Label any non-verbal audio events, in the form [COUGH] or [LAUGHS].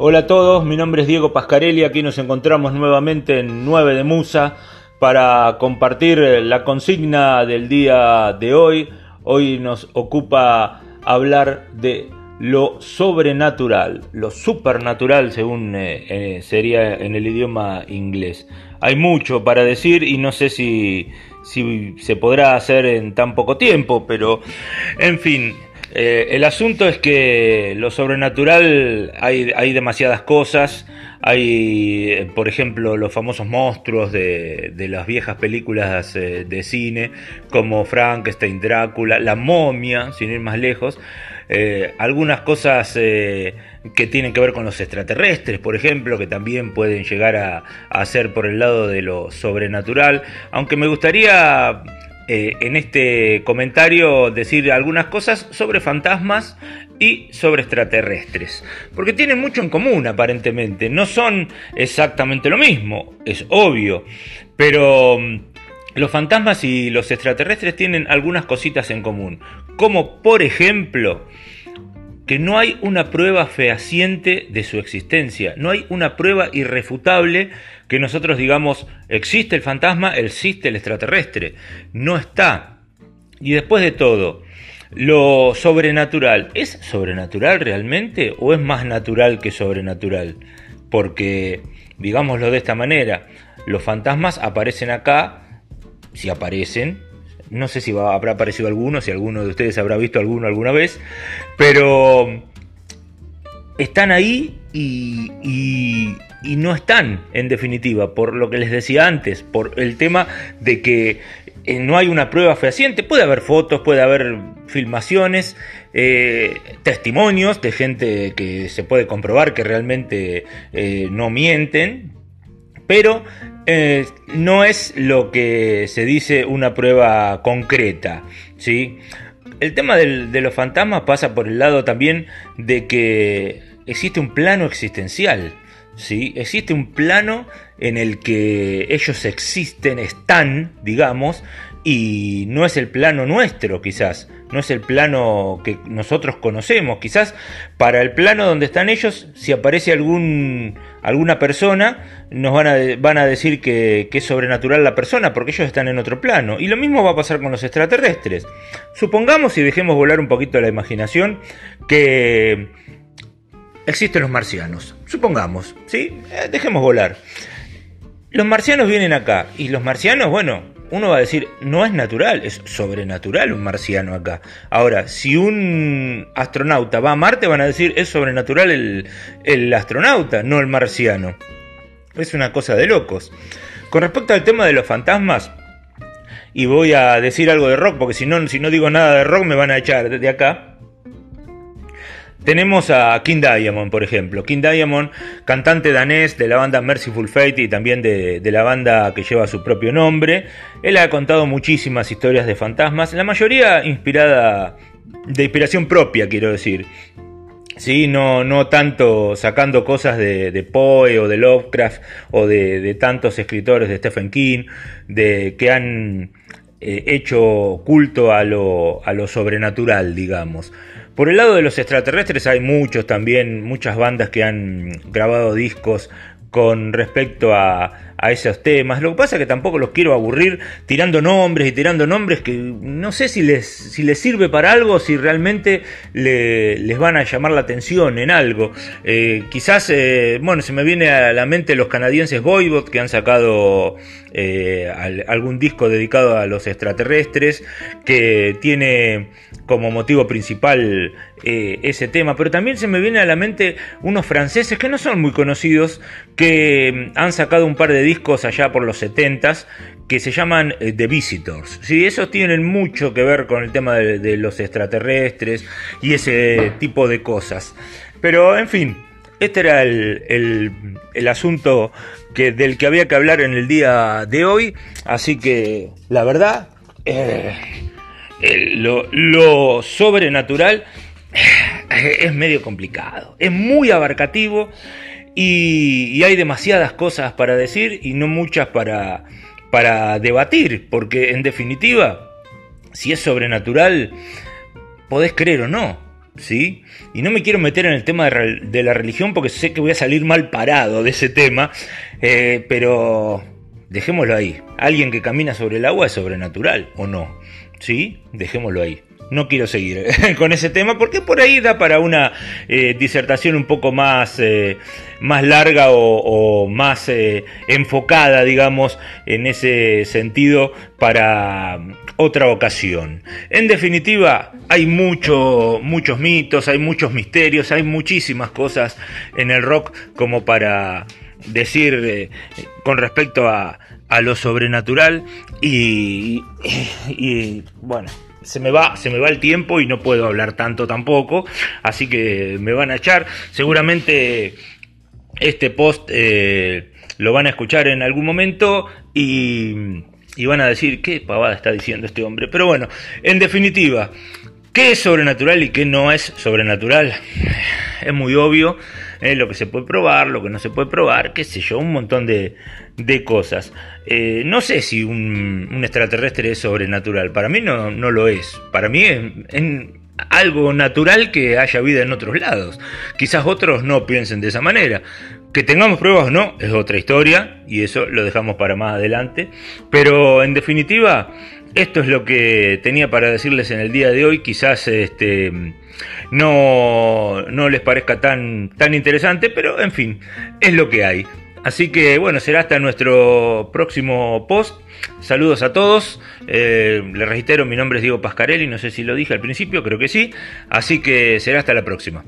Hola a todos, mi nombre es Diego Pascarelli, aquí nos encontramos nuevamente en 9 de Musa para compartir la consigna del día de hoy. Hoy nos ocupa hablar de lo sobrenatural, lo supernatural según eh, eh, sería en el idioma inglés. Hay mucho para decir y no sé si se podrá hacer en tan poco tiempo, pero en fin, eh, el asunto es que lo sobrenatural hay, hay demasiadas cosas. Hay, eh, por ejemplo, los famosos monstruos de, las viejas películas eh, de cine, como Frankenstein, Drácula, la momia, sin ir más lejos. algunas cosas que tienen que ver con los extraterrestres, por ejemplo, que también pueden llegar a, a ser por el lado de lo sobrenatural. Aunque me gustaría eh, en este comentario decir algunas cosas sobre fantasmas y sobre extraterrestres. Porque tienen mucho en común aparentemente. No son exactamente lo mismo, es obvio. Pero mm, los fantasmas y los extraterrestres tienen algunas cositas en común. Como por ejemplo que no hay una prueba fehaciente de su existencia, no hay una prueba irrefutable que nosotros digamos existe el fantasma, existe el extraterrestre, no está. Y después de todo, lo sobrenatural, ¿es sobrenatural realmente o es más natural que sobrenatural? Porque, digámoslo de esta manera, los fantasmas aparecen acá, si aparecen, no sé si habrá aparecido alguno, si alguno de ustedes habrá visto alguno alguna vez, pero están ahí y, no están, en definitiva, por lo que les decía antes, por el tema de que eh, no hay una prueba fehaciente. Puede haber fotos, puede haber filmaciones, eh, testimonios de gente que se puede comprobar que realmente eh, no mienten, pero eh, no es lo que se dice una prueba concreta, ¿sí? El tema de los fantasmas pasa por el lado también de que existe un plano existencial, ¿sí? Existe un plano en el que ellos existen, están, digamos, y no es el plano nuestro quizás, no es el plano que nosotros conocemos, quizás para el plano donde están ellos, si aparece algún, alguna persona, nos van a, van a decir que, que, es sobrenatural la persona, porque ellos están en otro plano. Y lo mismo va a pasar con los extraterrestres. Supongamos y dejemos volar un poquito la imaginación que existen los marcianos. Supongamos, ¿sí? Eh, dejemos volar. Los marcianos vienen acá y los marcianos, bueno, uno va a decir, no es natural, es sobrenatural un marciano acá. Ahora, si un astronauta va a Marte, van a decir, es sobrenatural el, astronauta, no el marciano. Es una cosa de locos. Con respecto al tema de los fantasmas, y voy a decir algo de rock, porque si no, si no digo nada de rock me van a echar de acá. Tenemos a King Diamond, por ejemplo. King Diamond, cantante danés de la banda Merciful Fate y también de, la banda que lleva su propio nombre. Él ha contado muchísimas historias de fantasmas, la mayoría inspirada, de inspiración propia, quiero decir. Sí, no, no tanto sacando cosas de, Poe o de Lovecraft o de, tantos escritores de Stephen King, de que han eh, hecho culto a lo, a lo sobrenatural, digamos. Por el lado de los extraterrestres hay muchos también, muchas bandas que han grabado discos con respecto a, a esos temas. Lo que pasa es que tampoco los quiero aburrir tirando nombres y tirando nombres que no sé si les, si les sirve para algo, si realmente les van a llamar la atención en algo. Eh, quizás, eh, bueno, se me viene a la mente los canadienses Voivod que han sacado eh, algún disco dedicado a los extraterrestres, que tiene como motivo principal ese tema, pero también se me viene a la mente unos franceses que no son muy conocidos, que han sacado un par de discos allá por los 70s que se llaman eh, The Visitors. Sí, esos tienen mucho que ver con el tema de, los extraterrestres y ese tipo de cosas. Pero en fin, este era el, asunto que, del que había que hablar en el día de hoy. Así que la verdad, eh, lo, sobrenatural eh, es medio complicado, es muy abarcativo y, hay demasiadas cosas para decir y no muchas para, para debatir, porque en definitiva, si es sobrenatural, podés creer o no. ¿sí? Y no me quiero meter en el tema de, la religión porque sé que voy a salir mal parado de ese tema, eh, pero dejémoslo ahí. Alguien que camina sobre el agua es sobrenatural, ¿o no? ¿Sí? Dejémoslo ahí no quiero seguir [LAUGHS] con ese tema porque por ahí da para una eh, disertación un poco más, eh, más larga o, más eh, enfocada, digamos, en ese sentido para otra ocasión. En definitiva, hay mucho, muchos mitos, hay muchos misterios, hay muchísimas cosas en el rock como para decir con respecto a, a lo sobrenatural y, y bueno se me va, se me va el tiempo y no puedo hablar tanto tampoco, así que me van a echar. Seguramente este post eh, lo van a escuchar en algún momento y, y van a decir qué pavada está diciendo este hombre. Pero bueno, en definitiva, ¿qué es sobrenatural y qué no es sobrenatural? Es muy obvio eh, lo que se puede probar, lo que no se puede probar, qué sé yo, un montón de, de cosas. Eh, no sé si un, extraterrestre es sobrenatural, para mí no, no lo es, para mí es, algo natural que haya vida en otros lados. Quizás otros no piensen de esa manera. Que tengamos pruebas o no es otra historia y eso lo dejamos para más adelante. Pero en definitiva, esto es lo que tenía para decirles en el día de hoy. Quizás este, no, no les parezca tan, tan interesante, pero en fin, es lo que hay. Así que bueno, será hasta nuestro próximo post. Saludos a todos. Eh, les reitero, mi nombre es Diego Pascarelli, no sé si lo dije al principio, creo que sí. Así que será hasta la próxima.